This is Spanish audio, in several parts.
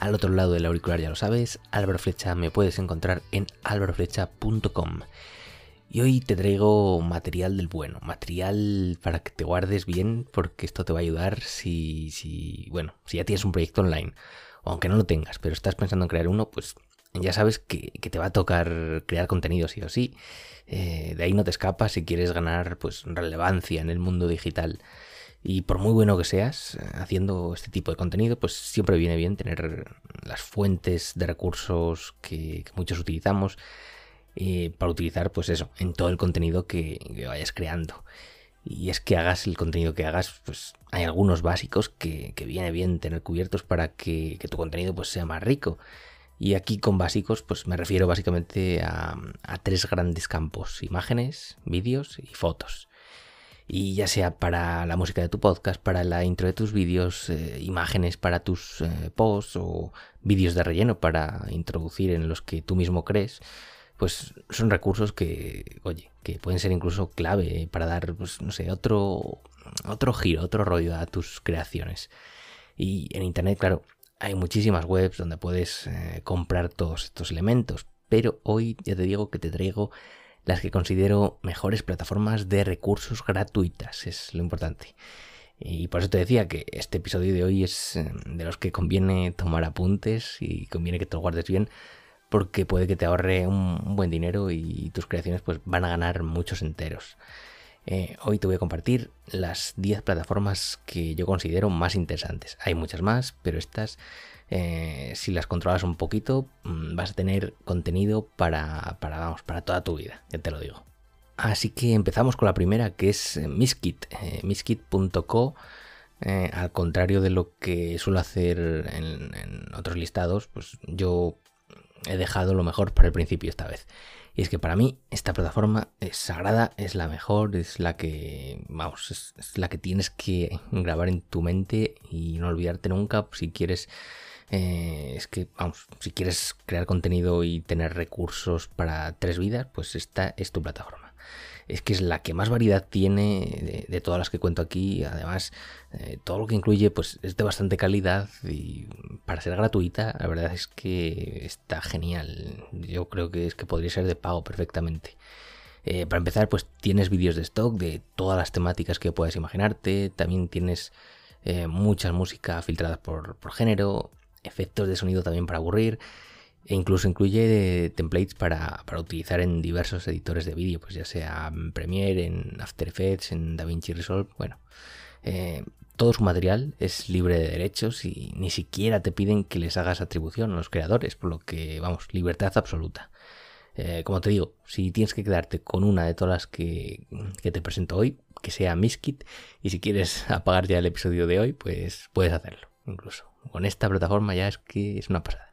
Al otro lado del auricular ya lo sabes, Álvaro Flecha me puedes encontrar en álvaroflecha.com. Y hoy te traigo material del bueno, material para que te guardes bien, porque esto te va a ayudar si, si, bueno, si ya tienes un proyecto online, o aunque no lo tengas, pero estás pensando en crear uno, pues ya sabes que, te va a tocar crear contenido sí o sí. Eh, de ahí no te escapas si quieres ganar pues relevancia en el mundo digital. Y por muy bueno que seas eh, haciendo este tipo de contenido, pues siempre viene bien tener las fuentes de recursos que, muchos utilizamos eh, para utilizar, pues eso, en todo el contenido que, vayas creando. Y es que hagas el contenido que hagas, pues hay algunos básicos que, viene bien tener cubiertos para que, tu contenido pues sea más rico. Y aquí con básicos, pues me refiero básicamente a tres grandes campos, imágenes, vídeos y fotos y ya sea para la música de tu podcast, para la intro de tus vídeos, eh, imágenes para tus eh, posts o vídeos de relleno para introducir en los que tú mismo crees, pues son recursos que, oye, que pueden ser incluso clave para dar, pues, no sé, otro, otro giro, otro rollo a tus creaciones. Y en Internet, claro, hay muchísimas webs donde puedes eh, comprar todos estos elementos, pero hoy ya te digo que te traigo las que considero mejores plataformas de recursos gratuitas, es lo importante. Y por eso te decía que este episodio de hoy es eh, de los que conviene tomar apuntes y conviene que te lo guardes bien porque puede que te ahorre un, buen dinero y tus creaciones pues van a ganar muchos enteros. Eh, hoy te voy a compartir las 10 plataformas que yo considero más interesantes. Hay muchas más, pero estas eh, si las controlas un poquito, mm, vas a tener contenido para, vamos, para toda tu vida, ya te lo digo. Así que empezamos con la primera, que es eh, Miskit, eh, miskit.co. al contrario de lo que suelo hacer en, otros listados, pues yo he dejado lo mejor para el principio esta vez. Y es que para mí esta plataforma es sagrada, es la mejor, es la que, vamos, es, la que tienes que grabar en tu mente y no olvidarte nunca si quieres eh, es que, vamos, si quieres crear contenido y tener recursos para tres vidas, pues esta es tu plataforma. Es que es la que más variedad tiene de, todas las que cuento aquí. Además, eh, todo lo que incluye pues es de bastante calidad y para ser gratuita, la verdad es que está genial. Yo creo que es que podría ser de pago perfectamente. Eh, para empezar, pues tienes vídeos de stock de todas las temáticas que puedas imaginarte. También tienes mucha música filtrada por, por género efectos de sonido también para aburrir e incluso incluye templates para, utilizar en diversos editores de vídeo, pues ya sea en Premiere, en After Effects, en DaVinci Resolve, bueno. Eh, todo su material es libre de derechos y ni siquiera te piden que les hagas atribución a los creadores, por lo que, vamos, libertad absoluta. Eh, como te digo, si tienes que quedarte con una de todas las que, que te presento hoy, que sea Miskit, y si quieres apagar ya el episodio de hoy, pues puedes hacerlo, incluso con esta plataforma ya es que es una pasada.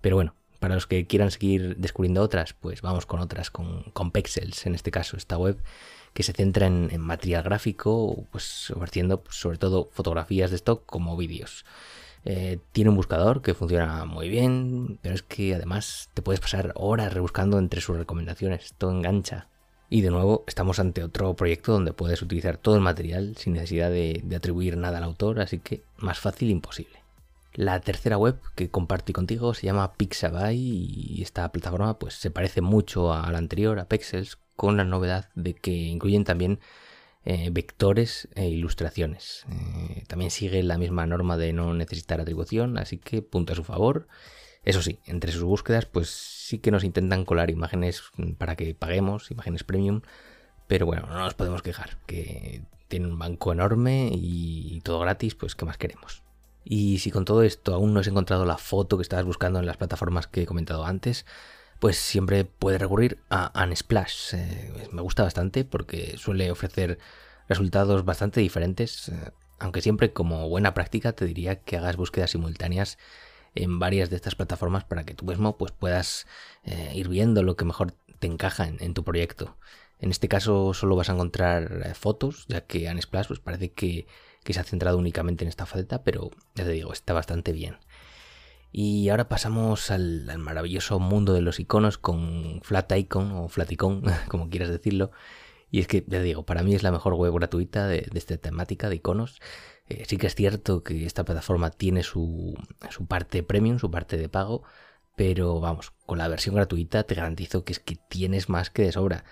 Pero bueno, para los que quieran seguir descubriendo otras, pues vamos con otras, con, Pexels, en este caso, esta web que se centra en, material gráfico, pues ofreciendo pues, sobre todo fotografías de stock como vídeos. Eh, tiene un buscador que funciona muy bien, pero es que además te puedes pasar horas rebuscando entre sus recomendaciones, esto engancha. Y de nuevo estamos ante otro proyecto donde puedes utilizar todo el material sin necesidad de atribuir nada al autor, así que más fácil imposible. La tercera web que compartí contigo se llama Pixabay y esta plataforma pues se parece mucho a la anterior, a Pexels, con la novedad de que incluyen también eh, vectores e ilustraciones. Eh, también sigue la misma norma de no necesitar atribución, así que punto a su favor. Eso sí, entre sus búsquedas pues sí que nos intentan colar imágenes para que paguemos, imágenes premium, pero bueno, no nos podemos quejar, que tiene un banco enorme y todo gratis, pues ¿qué más queremos? Y si con todo esto aún no has encontrado la foto que estabas buscando en las plataformas que he comentado antes, pues siempre puedes recurrir a Unsplash. Eh, me gusta bastante porque suele ofrecer resultados bastante diferentes, eh, aunque siempre como buena práctica te diría que hagas búsquedas simultáneas en varias de estas plataformas para que tú mismo pues, puedas eh, ir viendo lo que mejor te encaja en, tu proyecto. En este caso solo vas a encontrar fotos, ya que Unsplash pues, parece que, se ha centrado únicamente en esta faceta, pero ya te digo, está bastante bien. Y ahora pasamos al, maravilloso mundo de los iconos con Flat Icon o Flaticon, como quieras decirlo. Y es que, ya digo, para mí es la mejor web gratuita de, esta temática de iconos. Eh, sí que es cierto que esta plataforma tiene su, su parte premium, su parte de pago, pero vamos, con la versión gratuita te garantizo que es que tienes más que de sobra.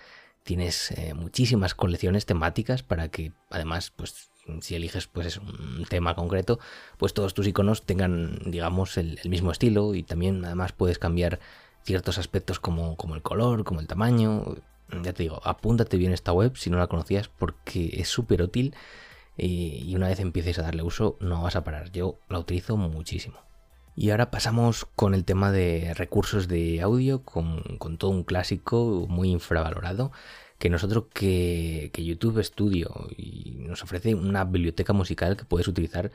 Tienes eh, muchísimas colecciones temáticas para que además, pues si eliges pues un tema concreto, pues todos tus iconos tengan, digamos, el, mismo estilo y también además puedes cambiar ciertos aspectos como, como el color, como el tamaño. Ya te digo, apúntate bien esta web si no la conocías porque es súper útil y, una vez empieces a darle uso no vas a parar. Yo la utilizo muchísimo. Y ahora pasamos con el tema de recursos de audio, con, con todo un clásico muy infravalorado que nosotros que, YouTube Studio y nos ofrece una biblioteca musical que puedes utilizar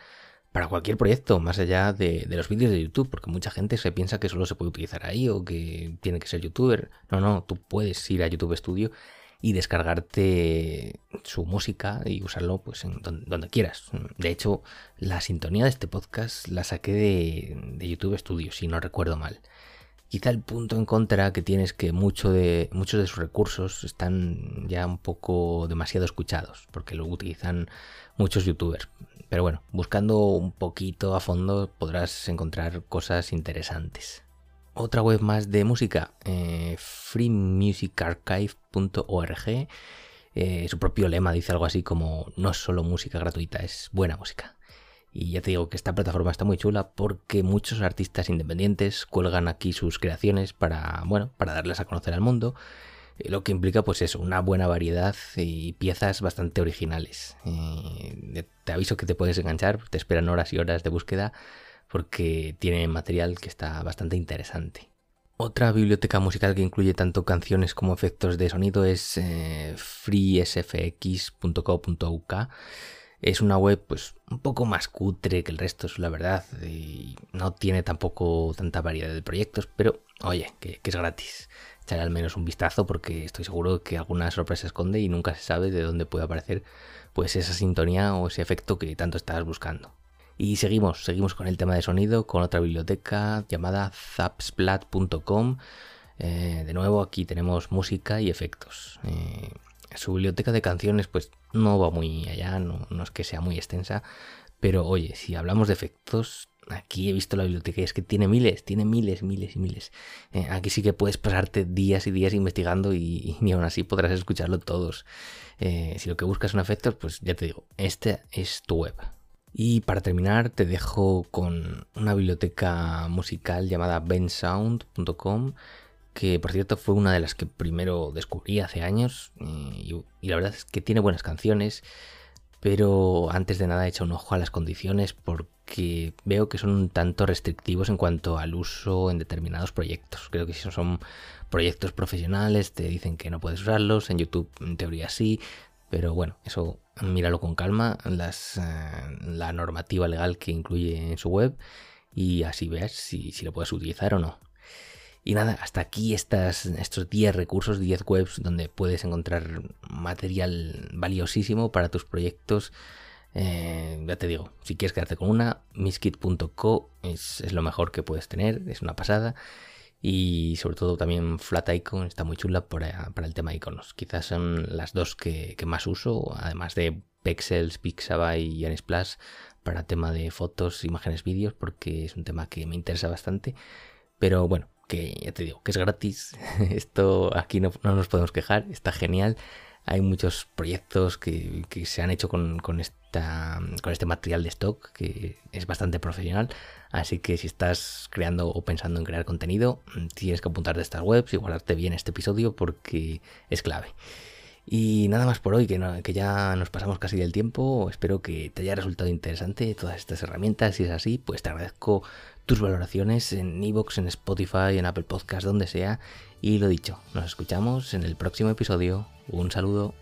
para cualquier proyecto, más allá de, los vídeos de YouTube, porque mucha gente se piensa que solo se puede utilizar ahí o que tiene que ser youtuber. No, no, tú puedes ir a YouTube Studio y descargarte su música y usarlo pues en donde, quieras. De hecho, la sintonía de este podcast la saqué de, de YouTube Studio, si no recuerdo mal. Quizá el punto en contra que tiene es que mucho de, muchos de sus recursos están ya un poco demasiado escuchados, porque lo utilizan muchos youtubers. Pero bueno, buscando un poquito a fondo podrás encontrar cosas interesantes. Otra web más de música, eh, freemusicarchive.org. Eh, su propio lema dice algo así como no es solo música gratuita, es buena música. Y ya te digo que esta plataforma está muy chula porque muchos artistas independientes cuelgan aquí sus creaciones para, bueno, para darles a conocer al mundo. Eh, lo que implica pues eso, una buena variedad y piezas bastante originales. Eh, te aviso que te puedes enganchar, te esperan horas y horas de búsqueda porque tiene material que está bastante interesante. Otra biblioteca musical que incluye tanto canciones como efectos de sonido es eh, freesfx.co.uk es una web pues un poco más cutre que el resto, es la verdad, y no tiene tampoco tanta variedad de proyectos, pero oye, que, es gratis. Echaré al menos un vistazo porque estoy seguro que alguna sorpresa esconde y nunca se sabe de dónde puede aparecer pues esa sintonía o ese efecto que tanto estás buscando. Y seguimos, seguimos con el tema de sonido, con otra biblioteca llamada zapsplat.com. Eh, de nuevo aquí tenemos música y efectos. Eh, su biblioteca de canciones pues no va muy allá, no, es que sea muy extensa, pero oye, si hablamos de efectos, aquí he visto la biblioteca y es que tiene miles, tiene miles, miles y miles. Eh, aquí sí que puedes pasarte días y días investigando y, ni aún así podrás escucharlo todos. Eh, si lo que buscas son efectos, pues ya te digo, esta es tu web. Y para terminar te dejo con una biblioteca musical llamada bensound.com que por cierto fue una de las que primero descubrí hace años eh, y, la verdad es que tiene buenas canciones, pero antes de nada he hecho un ojo a las condiciones porque veo que son un tanto restrictivos en cuanto al uso en determinados proyectos. Creo que si son proyectos profesionales te dicen que no puedes usarlos, en YouTube en teoría sí, pero bueno, eso míralo con calma, eh, la normativa legal que incluye en su web y así veas si, si lo puedes utilizar o no. Y nada, hasta aquí estos 10 recursos, 10 webs donde puedes encontrar material valiosísimo para tus proyectos. Eh, ya te digo, si quieres quedarte con una, miskit.co es, lo mejor que puedes tener, es una pasada. Y sobre todo también Flat Icon está muy chula para, para el tema de iconos. Quizás son las dos que, que más uso, además de Pexels, Pixabay y Unisplash para tema de fotos, imágenes, vídeos, porque es un tema que me interesa bastante. Pero bueno, que ya te digo, que es gratis. Esto aquí no, nos podemos quejar, está genial. Hay muchos proyectos que, se han hecho con, esta, con este material de stock que es bastante profesional. Así que si estás creando o pensando en crear contenido, tienes que apuntarte a estas webs y guardarte bien este episodio porque es clave. Y nada más por hoy, que, que, ya nos pasamos casi del tiempo. Espero que te haya resultado interesante todas estas herramientas. Si es así, pues te agradezco tus valoraciones en Evox, en Spotify, en Apple Podcast, donde sea. Y lo dicho, nos escuchamos en el próximo episodio. Un saludo.